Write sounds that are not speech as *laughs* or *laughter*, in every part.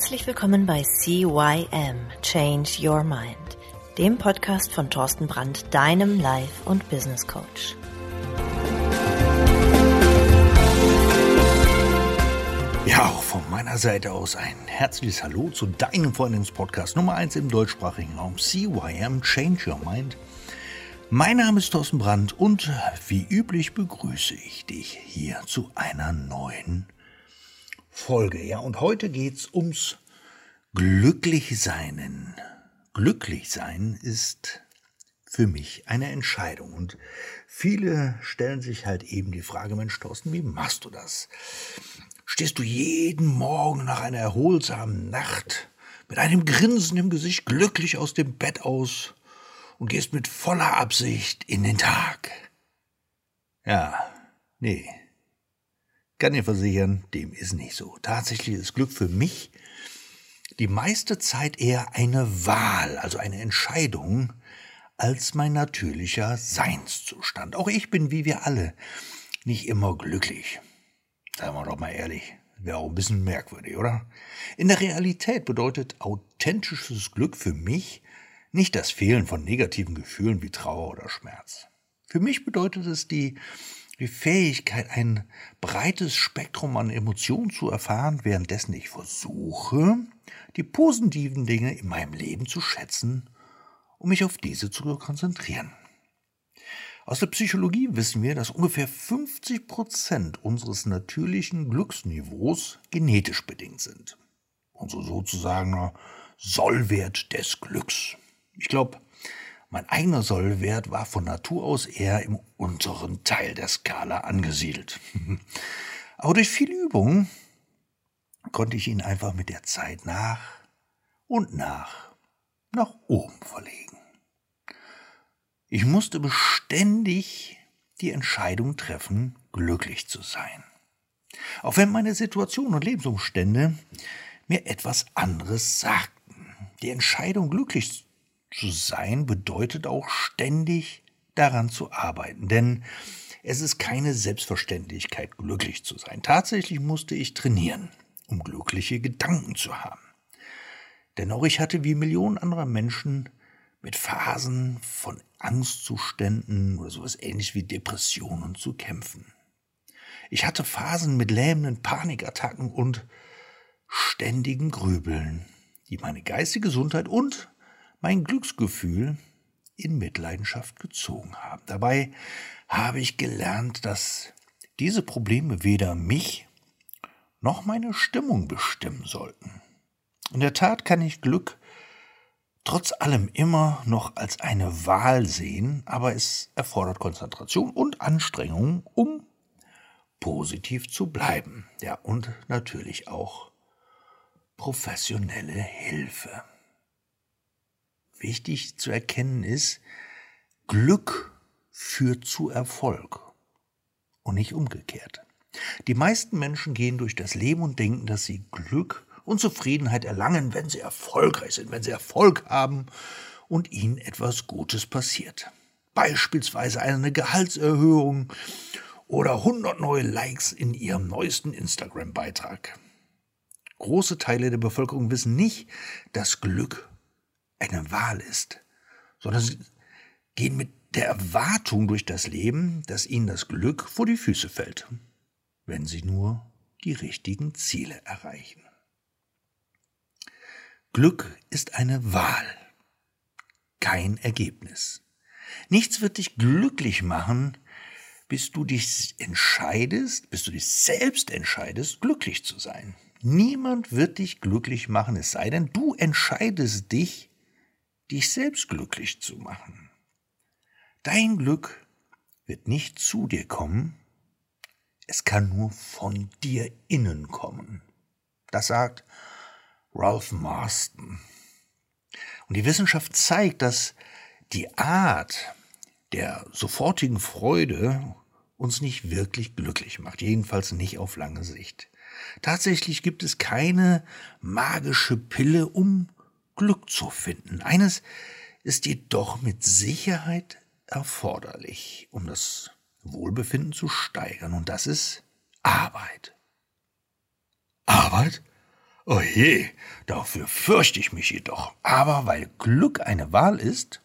Herzlich willkommen bei CYM Change Your Mind, dem Podcast von Thorsten Brandt, deinem Life- und Business Coach. Ja, auch von meiner Seite aus ein herzliches Hallo zu deinem Freundins-Podcast Nummer 1 im deutschsprachigen Raum CYM Change Your Mind. Mein Name ist Thorsten Brandt und wie üblich begrüße ich dich hier zu einer neuen Folge. Ja, und heute geht's ums Glücklichseinen. Glücklichsein ist für mich eine Entscheidung. Und viele stellen sich halt eben die Frage, Mensch, Thorsten, wie machst du das? Stehst du jeden Morgen nach einer erholsamen Nacht mit einem Grinsen im Gesicht glücklich aus dem Bett aus und gehst mit voller Absicht in den Tag? Ja, nee, kann dir versichern, dem ist nicht so. Tatsächlich ist Glück für mich die meiste Zeit eher eine Wahl, also eine Entscheidung, als mein natürlicher Seinszustand. Auch ich bin wie wir alle nicht immer glücklich. Seien wir doch mal ehrlich, wäre auch ein bisschen merkwürdig, oder? In der Realität bedeutet authentisches Glück für mich nicht das Fehlen von negativen Gefühlen wie Trauer oder Schmerz. Für mich bedeutet es die die Fähigkeit, ein breites Spektrum an Emotionen zu erfahren, währenddessen ich versuche, die positiven Dinge in meinem Leben zu schätzen, um mich auf diese zu konzentrieren. Aus der Psychologie wissen wir, dass ungefähr 50 Prozent unseres natürlichen Glücksniveaus genetisch bedingt sind. Also sozusagen Sollwert des Glücks. Ich glaube, mein eigener Sollwert war von Natur aus eher im unteren Teil der Skala angesiedelt. *laughs* Aber durch viel Übung konnte ich ihn einfach mit der Zeit nach und nach nach oben verlegen. Ich musste beständig die Entscheidung treffen, glücklich zu sein. Auch wenn meine Situation und Lebensumstände mir etwas anderes sagten. Die Entscheidung, glücklich zu sein bedeutet auch ständig daran zu arbeiten, denn es ist keine Selbstverständlichkeit, glücklich zu sein. Tatsächlich musste ich trainieren, um glückliche Gedanken zu haben. Denn auch ich hatte wie Millionen anderer Menschen mit Phasen von Angstzuständen oder sowas ähnlich wie Depressionen zu kämpfen. Ich hatte Phasen mit lähmenden Panikattacken und ständigen Grübeln, die meine geistige Gesundheit und mein Glücksgefühl in Mitleidenschaft gezogen haben. Dabei habe ich gelernt, dass diese Probleme weder mich noch meine Stimmung bestimmen sollten. In der Tat kann ich Glück trotz allem immer noch als eine Wahl sehen, aber es erfordert Konzentration und Anstrengung, um positiv zu bleiben. Ja, und natürlich auch professionelle Hilfe wichtig zu erkennen ist, Glück führt zu Erfolg und nicht umgekehrt. Die meisten Menschen gehen durch das Leben und denken, dass sie Glück und Zufriedenheit erlangen, wenn sie erfolgreich sind, wenn sie Erfolg haben und ihnen etwas Gutes passiert. Beispielsweise eine Gehaltserhöhung oder 100 neue Likes in ihrem neuesten Instagram-Beitrag. Große Teile der Bevölkerung wissen nicht, dass Glück eine Wahl ist, sondern sie gehen mit der Erwartung durch das Leben, dass ihnen das Glück vor die Füße fällt, wenn sie nur die richtigen Ziele erreichen. Glück ist eine Wahl, kein Ergebnis. Nichts wird dich glücklich machen, bis du dich entscheidest, bis du dich selbst entscheidest, glücklich zu sein. Niemand wird dich glücklich machen, es sei denn, du entscheidest dich, dich selbst glücklich zu machen. Dein Glück wird nicht zu dir kommen, es kann nur von dir innen kommen. Das sagt Ralph Marston. Und die Wissenschaft zeigt, dass die Art der sofortigen Freude uns nicht wirklich glücklich macht, jedenfalls nicht auf lange Sicht. Tatsächlich gibt es keine magische Pille, um Glück zu finden. Eines ist jedoch mit Sicherheit erforderlich, um das Wohlbefinden zu steigern, und das ist Arbeit. Arbeit? Oh je, dafür fürchte ich mich jedoch. Aber weil Glück eine Wahl ist,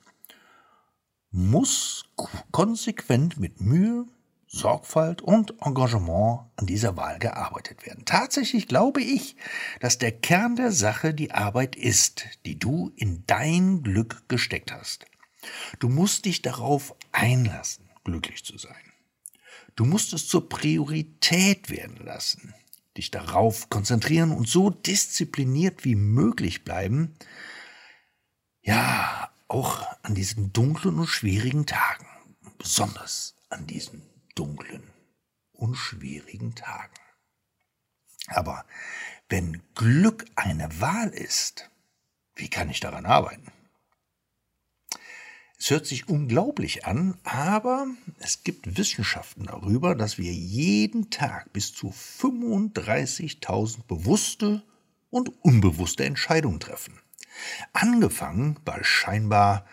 muss konsequent mit Mühe, Sorgfalt und Engagement an dieser Wahl gearbeitet werden. Tatsächlich glaube ich, dass der Kern der Sache die Arbeit ist, die du in dein Glück gesteckt hast. Du musst dich darauf einlassen, glücklich zu sein. Du musst es zur Priorität werden lassen, dich darauf konzentrieren und so diszipliniert wie möglich bleiben, ja, auch an diesen dunklen und schwierigen Tagen, besonders an diesen dunklen und schwierigen Tagen. Aber wenn Glück eine Wahl ist, wie kann ich daran arbeiten? Es hört sich unglaublich an, aber es gibt Wissenschaften darüber, dass wir jeden Tag bis zu 35.000 bewusste und unbewusste Entscheidungen treffen. Angefangen bei scheinbar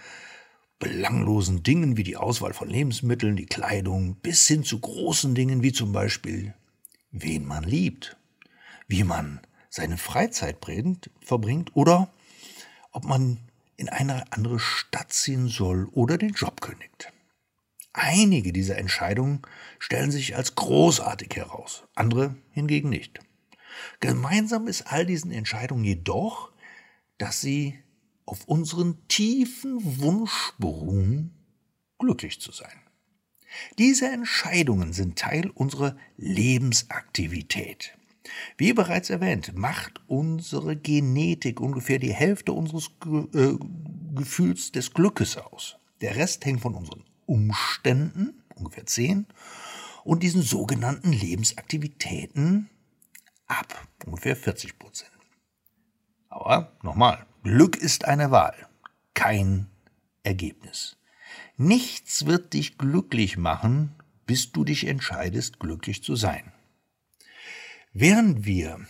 belanglosen Dingen wie die Auswahl von Lebensmitteln, die Kleidung, bis hin zu großen Dingen wie zum Beispiel, wen man liebt, wie man seine Freizeit verbringt oder ob man in eine andere Stadt ziehen soll oder den Job kündigt. Einige dieser Entscheidungen stellen sich als großartig heraus, andere hingegen nicht. Gemeinsam ist all diesen Entscheidungen jedoch, dass sie auf unseren tiefen Wunsch beruhen, glücklich zu sein. Diese Entscheidungen sind Teil unserer Lebensaktivität. Wie bereits erwähnt, macht unsere Genetik ungefähr die Hälfte unseres äh, Gefühls des Glückes aus. Der Rest hängt von unseren Umständen, ungefähr zehn, und diesen sogenannten Lebensaktivitäten ab, ungefähr 40 Prozent. Aber nochmal, Glück ist eine Wahl, kein Ergebnis. Nichts wird dich glücklich machen, bis du dich entscheidest, glücklich zu sein. Während wir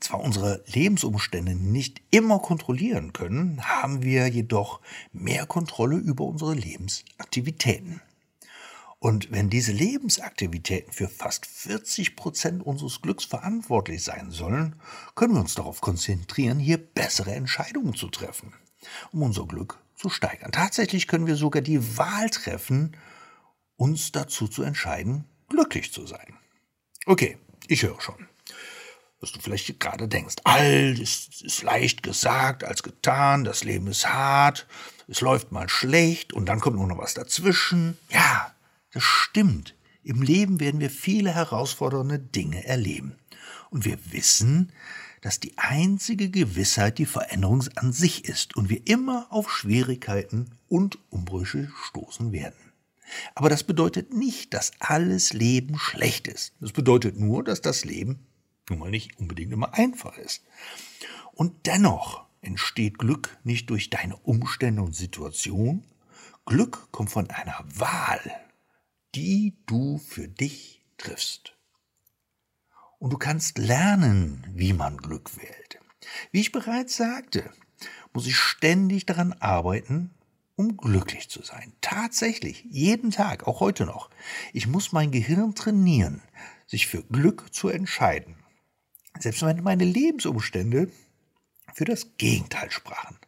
zwar unsere Lebensumstände nicht immer kontrollieren können, haben wir jedoch mehr Kontrolle über unsere Lebensaktivitäten. Und wenn diese Lebensaktivitäten für fast 40 Prozent unseres Glücks verantwortlich sein sollen, können wir uns darauf konzentrieren, hier bessere Entscheidungen zu treffen, um unser Glück zu steigern. Tatsächlich können wir sogar die Wahl treffen, uns dazu zu entscheiden, glücklich zu sein. Okay, ich höre schon, was du vielleicht gerade denkst. All ist, ist leicht gesagt als getan, das Leben ist hart, es läuft mal schlecht und dann kommt nur noch was dazwischen. Ja, das stimmt. Im Leben werden wir viele herausfordernde Dinge erleben. Und wir wissen, dass die einzige Gewissheit die Veränderung an sich ist und wir immer auf Schwierigkeiten und Umbrüche stoßen werden. Aber das bedeutet nicht, dass alles Leben schlecht ist. Das bedeutet nur, dass das Leben nun mal nicht unbedingt immer einfach ist. Und dennoch entsteht Glück nicht durch deine Umstände und Situation. Glück kommt von einer Wahl, die du für dich triffst. Und du kannst lernen, wie man Glück wählt. Wie ich bereits sagte, muss ich ständig daran arbeiten, um glücklich zu sein. Tatsächlich, jeden Tag, auch heute noch. Ich muss mein Gehirn trainieren, sich für Glück zu entscheiden. Selbst wenn meine Lebensumstände für das Gegenteil sprachen.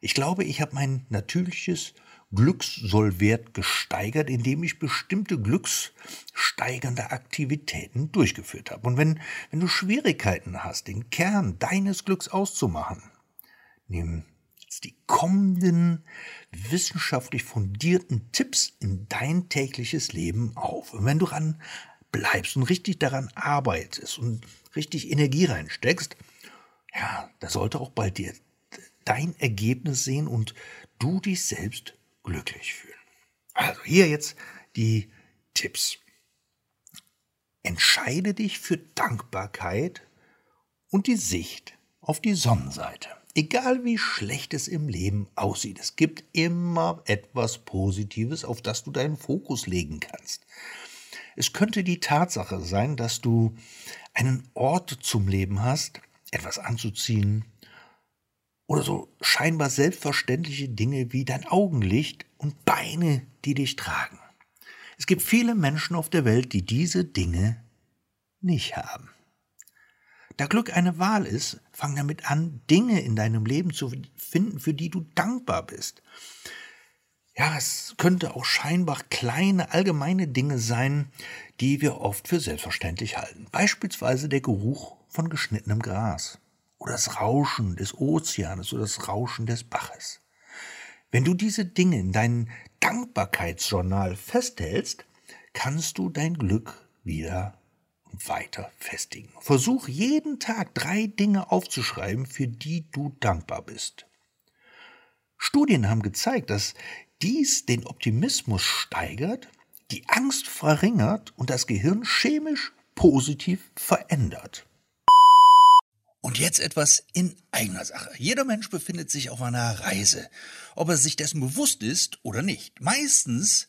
Ich glaube, ich habe mein natürliches Glückssollwert gesteigert, indem ich bestimmte glückssteigernde Aktivitäten durchgeführt habe. Und wenn, wenn du Schwierigkeiten hast, den Kern deines Glücks auszumachen, nimm die kommenden wissenschaftlich fundierten Tipps in dein tägliches Leben auf. Und wenn du ran bleibst und richtig daran arbeitest und richtig Energie reinsteckst, ja, da sollte auch bei dir dein Ergebnis sehen und du dich selbst glücklich fühlen. Also hier jetzt die Tipps. Entscheide dich für Dankbarkeit und die Sicht auf die Sonnenseite. Egal wie schlecht es im Leben aussieht, es gibt immer etwas Positives, auf das du deinen Fokus legen kannst. Es könnte die Tatsache sein, dass du einen Ort zum Leben hast, etwas anzuziehen, oder so scheinbar selbstverständliche Dinge wie dein Augenlicht und Beine, die dich tragen. Es gibt viele Menschen auf der Welt, die diese Dinge nicht haben. Da Glück eine Wahl ist, fang damit an, Dinge in deinem Leben zu finden, für die du dankbar bist. Ja, es könnte auch scheinbar kleine, allgemeine Dinge sein, die wir oft für selbstverständlich halten. Beispielsweise der Geruch von geschnittenem Gras oder das Rauschen des Ozeanes oder das Rauschen des Baches. Wenn du diese Dinge in deinem Dankbarkeitsjournal festhältst, kannst du dein Glück wieder weiter festigen. Versuch jeden Tag drei Dinge aufzuschreiben, für die du dankbar bist. Studien haben gezeigt, dass dies den Optimismus steigert, die Angst verringert und das Gehirn chemisch positiv verändert. Und jetzt etwas in eigener Sache. Jeder Mensch befindet sich auf einer Reise, ob er sich dessen bewusst ist oder nicht. Meistens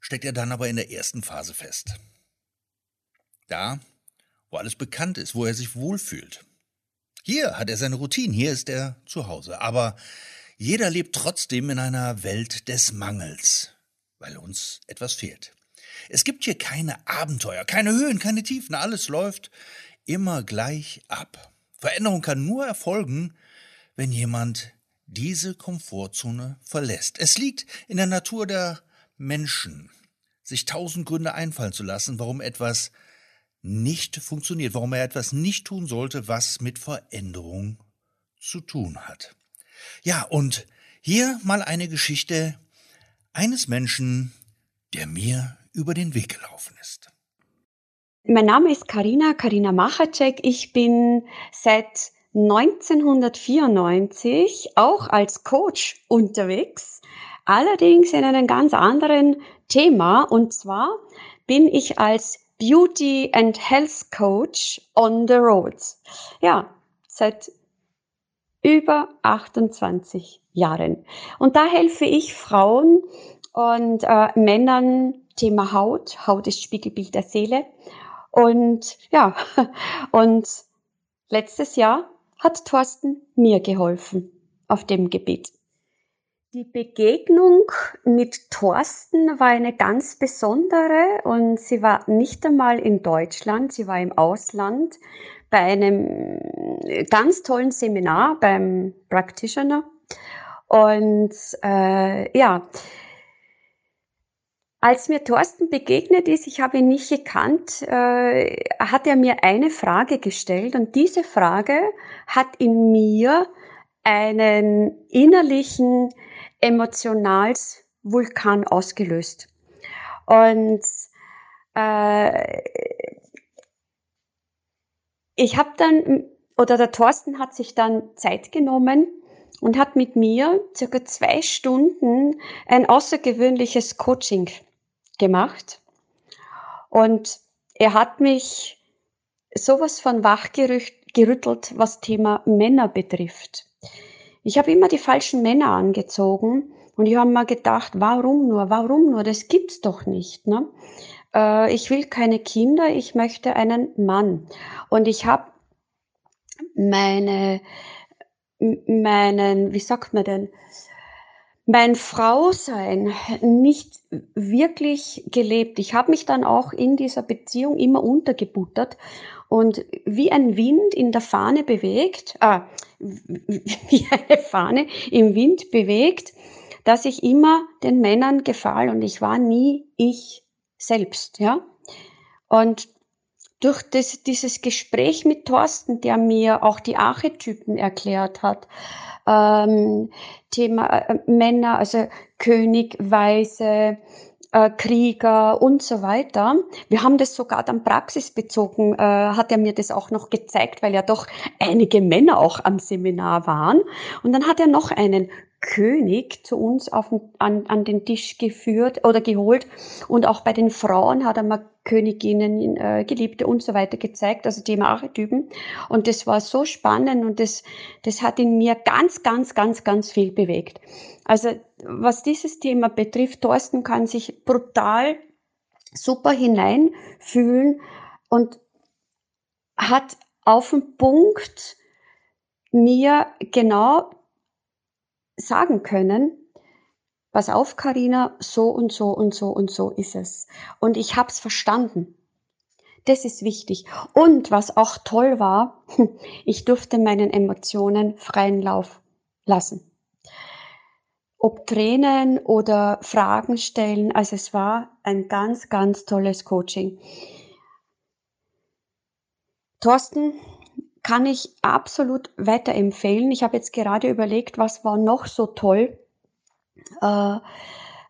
steckt er dann aber in der ersten Phase fest. Da, wo alles bekannt ist, wo er sich wohlfühlt. Hier hat er seine Routine, hier ist er zu Hause. Aber jeder lebt trotzdem in einer Welt des Mangels, weil uns etwas fehlt. Es gibt hier keine Abenteuer, keine Höhen, keine Tiefen, alles läuft immer gleich ab. Veränderung kann nur erfolgen, wenn jemand diese Komfortzone verlässt. Es liegt in der Natur der Menschen, sich tausend Gründe einfallen zu lassen, warum etwas nicht funktioniert, warum er etwas nicht tun sollte, was mit Veränderung zu tun hat. Ja, und hier mal eine Geschichte eines Menschen, der mir über den Weg gelaufen ist. Mein Name ist Karina, Karina Machacek. Ich bin seit 1994 auch als Coach unterwegs, allerdings in einem ganz anderen Thema. Und zwar bin ich als Beauty and Health Coach on the Road. Ja, seit über 28 Jahren. Und da helfe ich Frauen und äh, Männern Thema Haut. Haut ist Spiegelbild der Seele. Und ja, *laughs* und letztes Jahr hat Thorsten mir geholfen auf dem Gebiet. Die Begegnung mit Thorsten war eine ganz besondere und sie war nicht einmal in Deutschland, sie war im Ausland bei einem ganz tollen Seminar beim Practitioner. Und äh, ja, als mir Thorsten begegnet ist, ich habe ihn nicht gekannt, äh, hat er mir eine Frage gestellt und diese Frage hat in mir einen innerlichen emotionals Vulkan ausgelöst. Und äh, ich habe dann, oder der Thorsten hat sich dann Zeit genommen und hat mit mir circa zwei Stunden ein außergewöhnliches Coaching gemacht. Und er hat mich sowas von wachgerüttelt, was Thema Männer betrifft. Ich habe immer die falschen Männer angezogen und ich habe mir gedacht, warum nur, warum nur, das gibt's doch nicht. Ne? Äh, ich will keine Kinder, ich möchte einen Mann. Und ich habe meine, meinen, wie sagt man denn, mein Frausein nicht wirklich gelebt. Ich habe mich dann auch in dieser Beziehung immer untergebuttert und wie ein Wind in der Fahne bewegt, äh, wie eine Fahne im Wind bewegt, dass ich immer den Männern gefahl und ich war nie ich selbst, ja. Und durch das, dieses Gespräch mit Thorsten, der mir auch die Archetypen erklärt hat, ähm, Thema äh, Männer, also König, Weise, äh, Krieger und so weiter. Wir haben das sogar dann praxisbezogen, äh, hat er mir das auch noch gezeigt, weil ja doch einige Männer auch am Seminar waren. Und dann hat er noch einen König zu uns auf, an, an den Tisch geführt oder geholt. Und auch bei den Frauen hat er mal Königinnen, äh, Geliebte und so weiter gezeigt, also Thema Archetypen. Und das war so spannend und das, das hat in mir ganz, ganz, ganz, ganz viel bewegt. Also was dieses Thema betrifft, Thorsten kann sich brutal super hineinfühlen und hat auf den Punkt mir genau sagen können, pass auf, Karina, so und so und so und so ist es. Und ich habe es verstanden. Das ist wichtig. Und was auch toll war, *laughs* ich durfte meinen Emotionen freien Lauf lassen. Ob Tränen oder Fragen stellen, also es war ein ganz, ganz tolles Coaching. Thorsten, kann ich absolut weiterempfehlen. Ich habe jetzt gerade überlegt, was war noch so toll. Äh,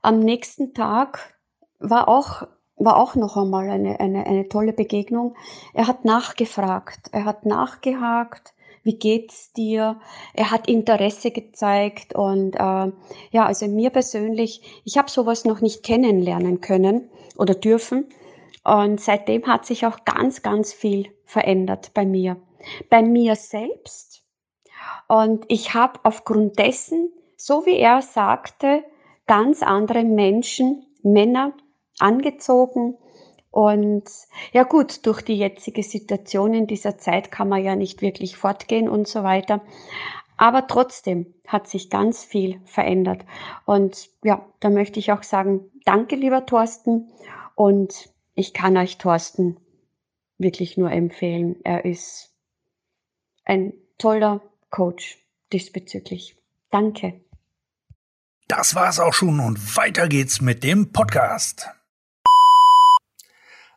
am nächsten Tag war auch war auch noch einmal eine, eine, eine tolle Begegnung. Er hat nachgefragt, er hat nachgehakt, wie geht's dir? Er hat Interesse gezeigt und äh, ja, also mir persönlich, ich habe sowas noch nicht kennenlernen können oder dürfen und seitdem hat sich auch ganz, ganz viel verändert bei mir, bei mir selbst und ich habe aufgrund dessen, so wie er sagte, ganz andere Menschen, Männer angezogen. Und ja gut, durch die jetzige Situation in dieser Zeit kann man ja nicht wirklich fortgehen und so weiter. Aber trotzdem hat sich ganz viel verändert. Und ja, da möchte ich auch sagen, danke lieber Thorsten. Und ich kann euch Thorsten wirklich nur empfehlen. Er ist ein toller Coach diesbezüglich. Danke. Das war's auch schon und weiter geht's mit dem Podcast.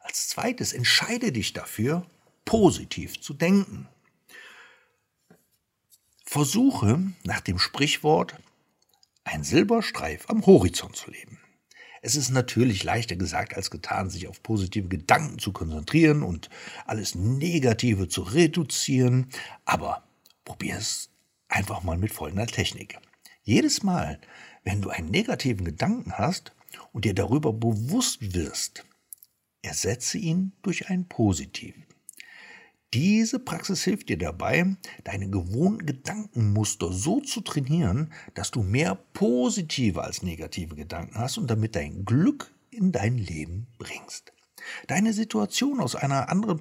Als zweites entscheide dich dafür, positiv zu denken. Versuche nach dem Sprichwort ein Silberstreif am Horizont zu leben. Es ist natürlich leichter gesagt als getan, sich auf positive Gedanken zu konzentrieren und alles Negative zu reduzieren, aber probier es einfach mal mit folgender Technik. Jedes Mal, wenn du einen negativen Gedanken hast und dir darüber bewusst wirst, Ersetze ihn durch einen positiven. Diese Praxis hilft dir dabei, deine gewohnten Gedankenmuster so zu trainieren, dass du mehr positive als negative Gedanken hast und damit dein Glück in dein Leben bringst. Deine Situation aus einer anderen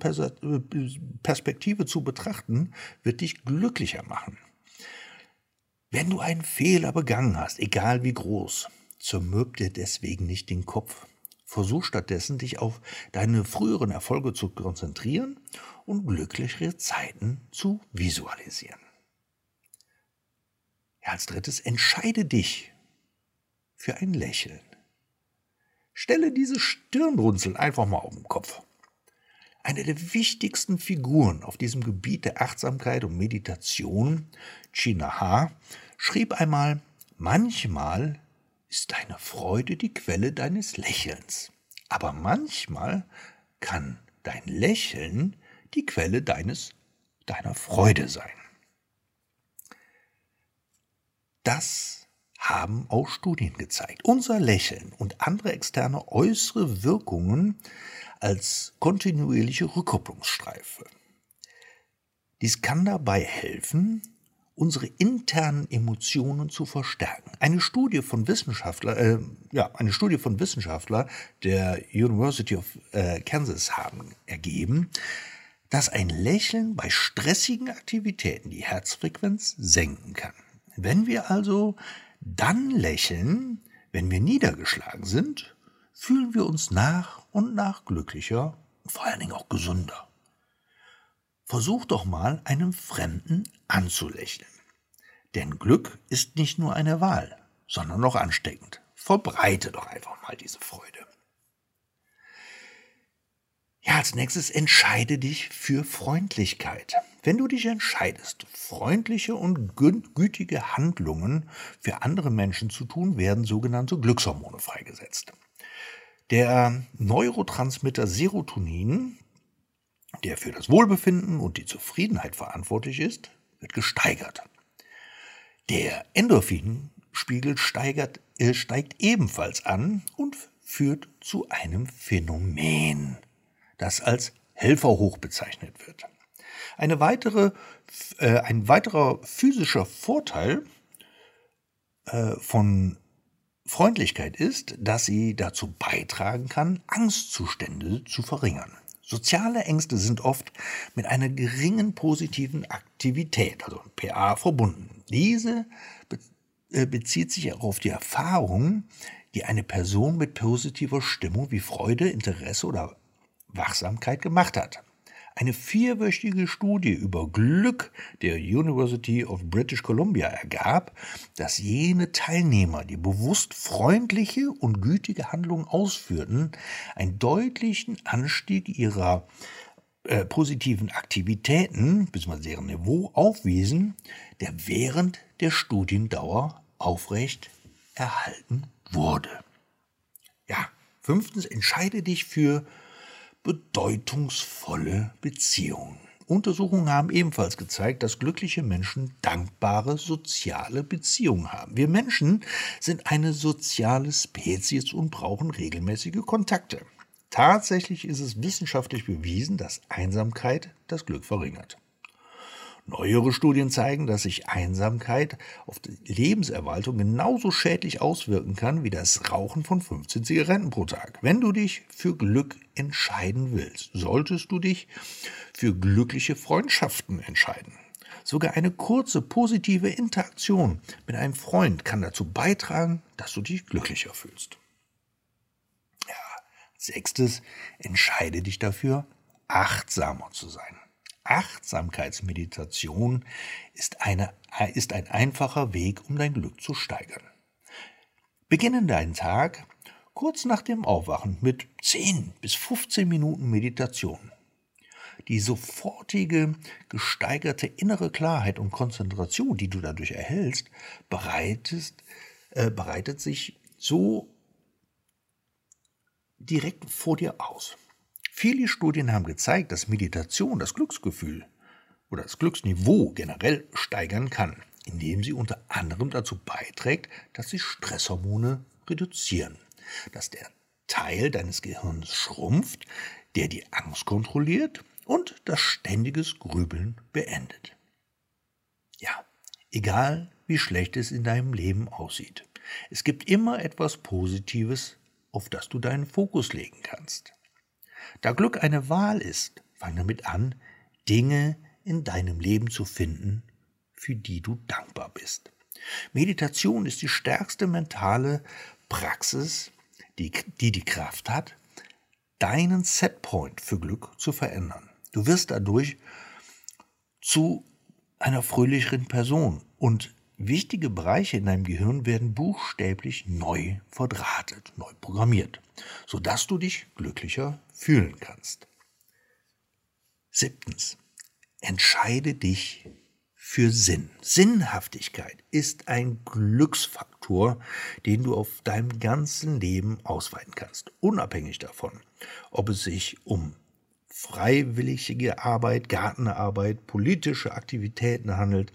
Perspektive zu betrachten, wird dich glücklicher machen. Wenn du einen Fehler begangen hast, egal wie groß, zermürb dir deswegen nicht den Kopf. Versuch stattdessen, dich auf deine früheren Erfolge zu konzentrieren und glücklichere Zeiten zu visualisieren. Ja, als drittes, entscheide dich für ein Lächeln. Stelle diese Stirnrunzeln einfach mal auf den Kopf. Eine der wichtigsten Figuren auf diesem Gebiet der Achtsamkeit und Meditation, China Ha, schrieb einmal, manchmal ist deine Freude die Quelle deines Lächelns. Aber manchmal kann dein Lächeln die Quelle deines, deiner Freude sein. Das haben auch Studien gezeigt. Unser Lächeln und andere externe äußere Wirkungen als kontinuierliche Rückkopplungsstreife. Dies kann dabei helfen, unsere internen Emotionen zu verstärken. Eine Studie von Wissenschaftler, äh, ja, eine Studie von Wissenschaftler der University of äh, Kansas haben ergeben, dass ein Lächeln bei stressigen Aktivitäten die Herzfrequenz senken kann. Wenn wir also dann lächeln, wenn wir niedergeschlagen sind, fühlen wir uns nach und nach glücklicher und vor allen Dingen auch gesünder. Versuch doch mal einem Fremden anzulächeln. Denn Glück ist nicht nur eine Wahl, sondern auch ansteckend. Verbreite doch einfach mal diese Freude. Ja, als nächstes entscheide dich für Freundlichkeit. Wenn du dich entscheidest, freundliche und gütige Handlungen für andere Menschen zu tun, werden sogenannte Glückshormone freigesetzt. Der Neurotransmitter Serotonin der für das Wohlbefinden und die Zufriedenheit verantwortlich ist, wird gesteigert. Der Endorphinspiegel steigert, äh, steigt ebenfalls an und führt zu einem Phänomen, das als Helferhoch bezeichnet wird. Eine weitere, äh, ein weiterer physischer Vorteil äh, von Freundlichkeit ist, dass sie dazu beitragen kann, Angstzustände zu verringern. Soziale Ängste sind oft mit einer geringen positiven Aktivität, also PA, verbunden. Diese äh, bezieht sich auch auf die Erfahrung, die eine Person mit positiver Stimmung wie Freude, Interesse oder Wachsamkeit gemacht hat. Eine vierwöchige Studie über Glück der University of British Columbia ergab, dass jene Teilnehmer, die bewusst freundliche und gütige Handlungen ausführten, einen deutlichen Anstieg ihrer äh, positiven Aktivitäten bzw. deren Niveau aufwiesen, der während der Studiendauer aufrecht erhalten wurde. Ja, fünftens, entscheide dich für bedeutungsvolle Beziehungen. Untersuchungen haben ebenfalls gezeigt, dass glückliche Menschen dankbare soziale Beziehungen haben. Wir Menschen sind eine soziale Spezies und brauchen regelmäßige Kontakte. Tatsächlich ist es wissenschaftlich bewiesen, dass Einsamkeit das Glück verringert. Neuere Studien zeigen, dass sich Einsamkeit auf die Lebenserwartung genauso schädlich auswirken kann wie das Rauchen von 15 Zigaretten pro Tag. Wenn du dich für Glück entscheiden willst, solltest du dich für glückliche Freundschaften entscheiden. Sogar eine kurze positive Interaktion mit einem Freund kann dazu beitragen, dass du dich glücklicher fühlst. Ja, sechstes, entscheide dich dafür, achtsamer zu sein. Achtsamkeitsmeditation ist, eine, ist ein einfacher Weg, um dein Glück zu steigern. Beginne deinen Tag kurz nach dem Aufwachen mit 10 bis 15 Minuten Meditation. Die sofortige, gesteigerte innere Klarheit und Konzentration, die du dadurch erhältst, bereitest, äh, bereitet sich so direkt vor dir aus. Viele Studien haben gezeigt, dass Meditation das Glücksgefühl oder das Glücksniveau generell steigern kann, indem sie unter anderem dazu beiträgt, dass sich Stresshormone reduzieren, dass der Teil deines Gehirns schrumpft, der die Angst kontrolliert und das ständiges Grübeln beendet. Ja, egal wie schlecht es in deinem Leben aussieht, es gibt immer etwas Positives, auf das du deinen Fokus legen kannst. Da Glück eine Wahl ist, fang damit an, Dinge in deinem Leben zu finden, für die du dankbar bist. Meditation ist die stärkste mentale Praxis, die, die die Kraft hat, deinen Setpoint für Glück zu verändern. Du wirst dadurch zu einer fröhlicheren Person und wichtige Bereiche in deinem Gehirn werden buchstäblich neu verdrahtet, neu programmiert, sodass du dich glücklicher fühlen kannst. Siebtens. Entscheide dich für Sinn. Sinnhaftigkeit ist ein Glücksfaktor, den du auf deinem ganzen Leben ausweiten kannst, unabhängig davon, ob es sich um freiwillige Arbeit, Gartenarbeit, politische Aktivitäten handelt,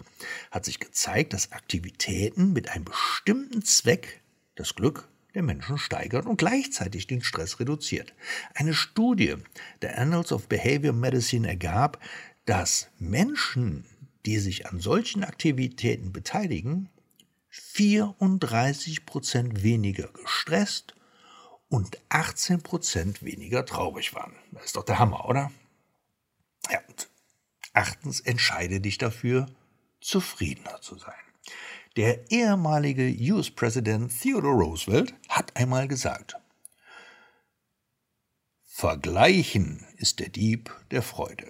hat sich gezeigt, dass Aktivitäten mit einem bestimmten Zweck das Glück der Menschen steigert und gleichzeitig den Stress reduziert. Eine Studie der Annals of Behavior Medicine ergab, dass Menschen, die sich an solchen Aktivitäten beteiligen, 34 Prozent weniger gestresst und 18 Prozent weniger traurig waren. Das ist doch der Hammer, oder? Ja, und achtens, entscheide dich dafür, zufriedener zu sein. Der ehemalige US-Präsident Theodore Roosevelt hat einmal gesagt, Vergleichen ist der Dieb der Freude.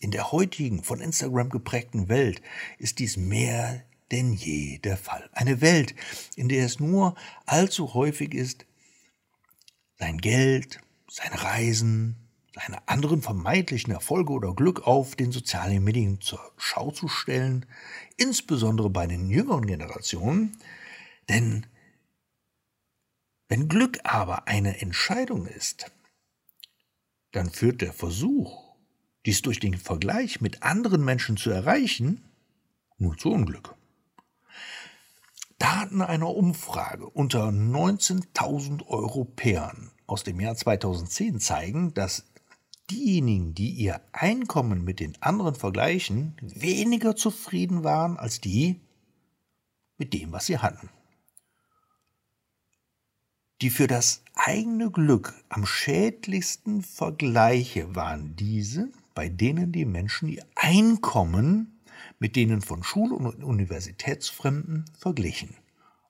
In der heutigen, von Instagram geprägten Welt ist dies mehr denn je der Fall. Eine Welt, in der es nur allzu häufig ist, sein Geld, seine Reisen, seine anderen vermeintlichen Erfolge oder Glück auf den sozialen Medien zur Schau zu stellen, insbesondere bei den jüngeren Generationen, denn wenn Glück aber eine Entscheidung ist, dann führt der Versuch, dies durch den Vergleich mit anderen Menschen zu erreichen, nur zu Unglück. Daten einer Umfrage unter 19.000 Europäern aus dem Jahr 2010 zeigen, dass diejenigen, die ihr Einkommen mit den anderen vergleichen, weniger zufrieden waren als die mit dem, was sie hatten. Die für das eigene Glück am schädlichsten Vergleiche waren diese, bei denen die Menschen ihr Einkommen mit denen von Schul- und Universitätsfremden verglichen.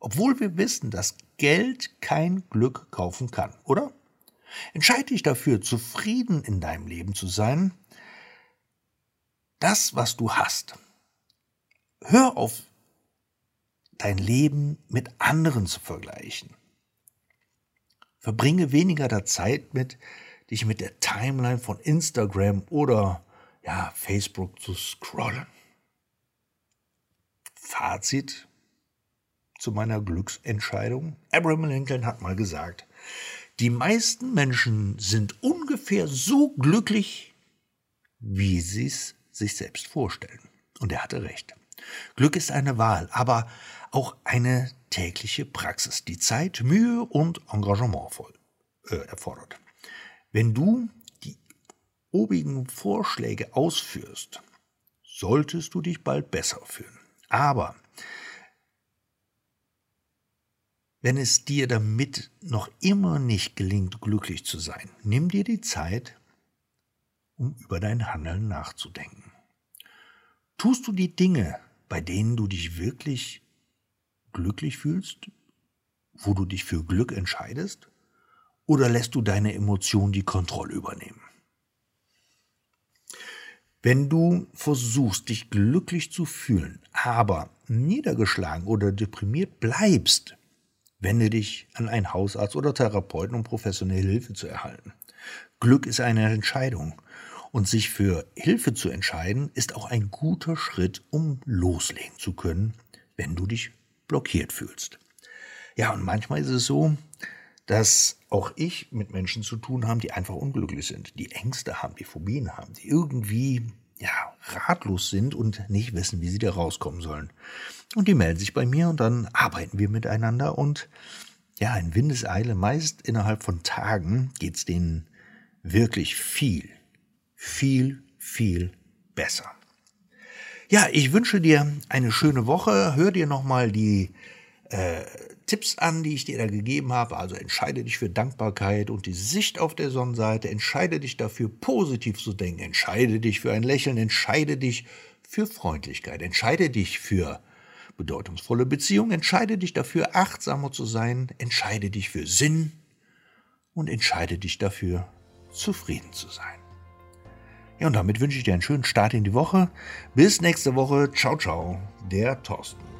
Obwohl wir wissen, dass Geld kein Glück kaufen kann, oder? Entscheide dich dafür, zufrieden in deinem Leben zu sein. Das, was du hast. Hör auf, dein Leben mit anderen zu vergleichen. Verbringe weniger der Zeit mit, dich mit der Timeline von Instagram oder ja, Facebook zu scrollen. Fazit zu meiner Glücksentscheidung. Abraham Lincoln hat mal gesagt, die meisten Menschen sind ungefähr so glücklich, wie sie es sich selbst vorstellen. Und er hatte recht. Glück ist eine Wahl, aber auch eine tägliche Praxis, die Zeit, Mühe und Engagement voll, äh, erfordert. Wenn du die obigen Vorschläge ausführst, solltest du dich bald besser fühlen. Aber wenn es dir damit noch immer nicht gelingt, glücklich zu sein, nimm dir die Zeit, um über dein Handeln nachzudenken. Tust du die Dinge, bei denen du dich wirklich glücklich fühlst, wo du dich für Glück entscheidest? Oder lässt du deine Emotionen die Kontrolle übernehmen? Wenn du versuchst, dich glücklich zu fühlen, aber niedergeschlagen oder deprimiert bleibst, wende dich an einen Hausarzt oder Therapeuten, um professionelle Hilfe zu erhalten. Glück ist eine Entscheidung. Und sich für Hilfe zu entscheiden, ist auch ein guter Schritt, um loslegen zu können, wenn du dich blockiert fühlst. Ja, und manchmal ist es so, dass auch ich mit Menschen zu tun habe, die einfach unglücklich sind, die Ängste haben, die Phobien haben, die irgendwie ja, ratlos sind und nicht wissen, wie sie da rauskommen sollen. Und die melden sich bei mir und dann arbeiten wir miteinander und ja, in Windeseile, meist innerhalb von Tagen, geht es denen wirklich viel, viel, viel besser. Ja, ich wünsche dir eine schöne Woche. Hör dir nochmal die äh, Tipps an, die ich dir da gegeben habe. Also entscheide dich für Dankbarkeit und die Sicht auf der Sonnenseite. Entscheide dich dafür, positiv zu denken. Entscheide dich für ein Lächeln. Entscheide dich für Freundlichkeit. Entscheide dich für bedeutungsvolle Beziehungen. Entscheide dich dafür, achtsamer zu sein. Entscheide dich für Sinn. Und entscheide dich dafür, zufrieden zu sein. Ja, und damit wünsche ich dir einen schönen Start in die Woche. Bis nächste Woche. Ciao, ciao. Der Thorsten.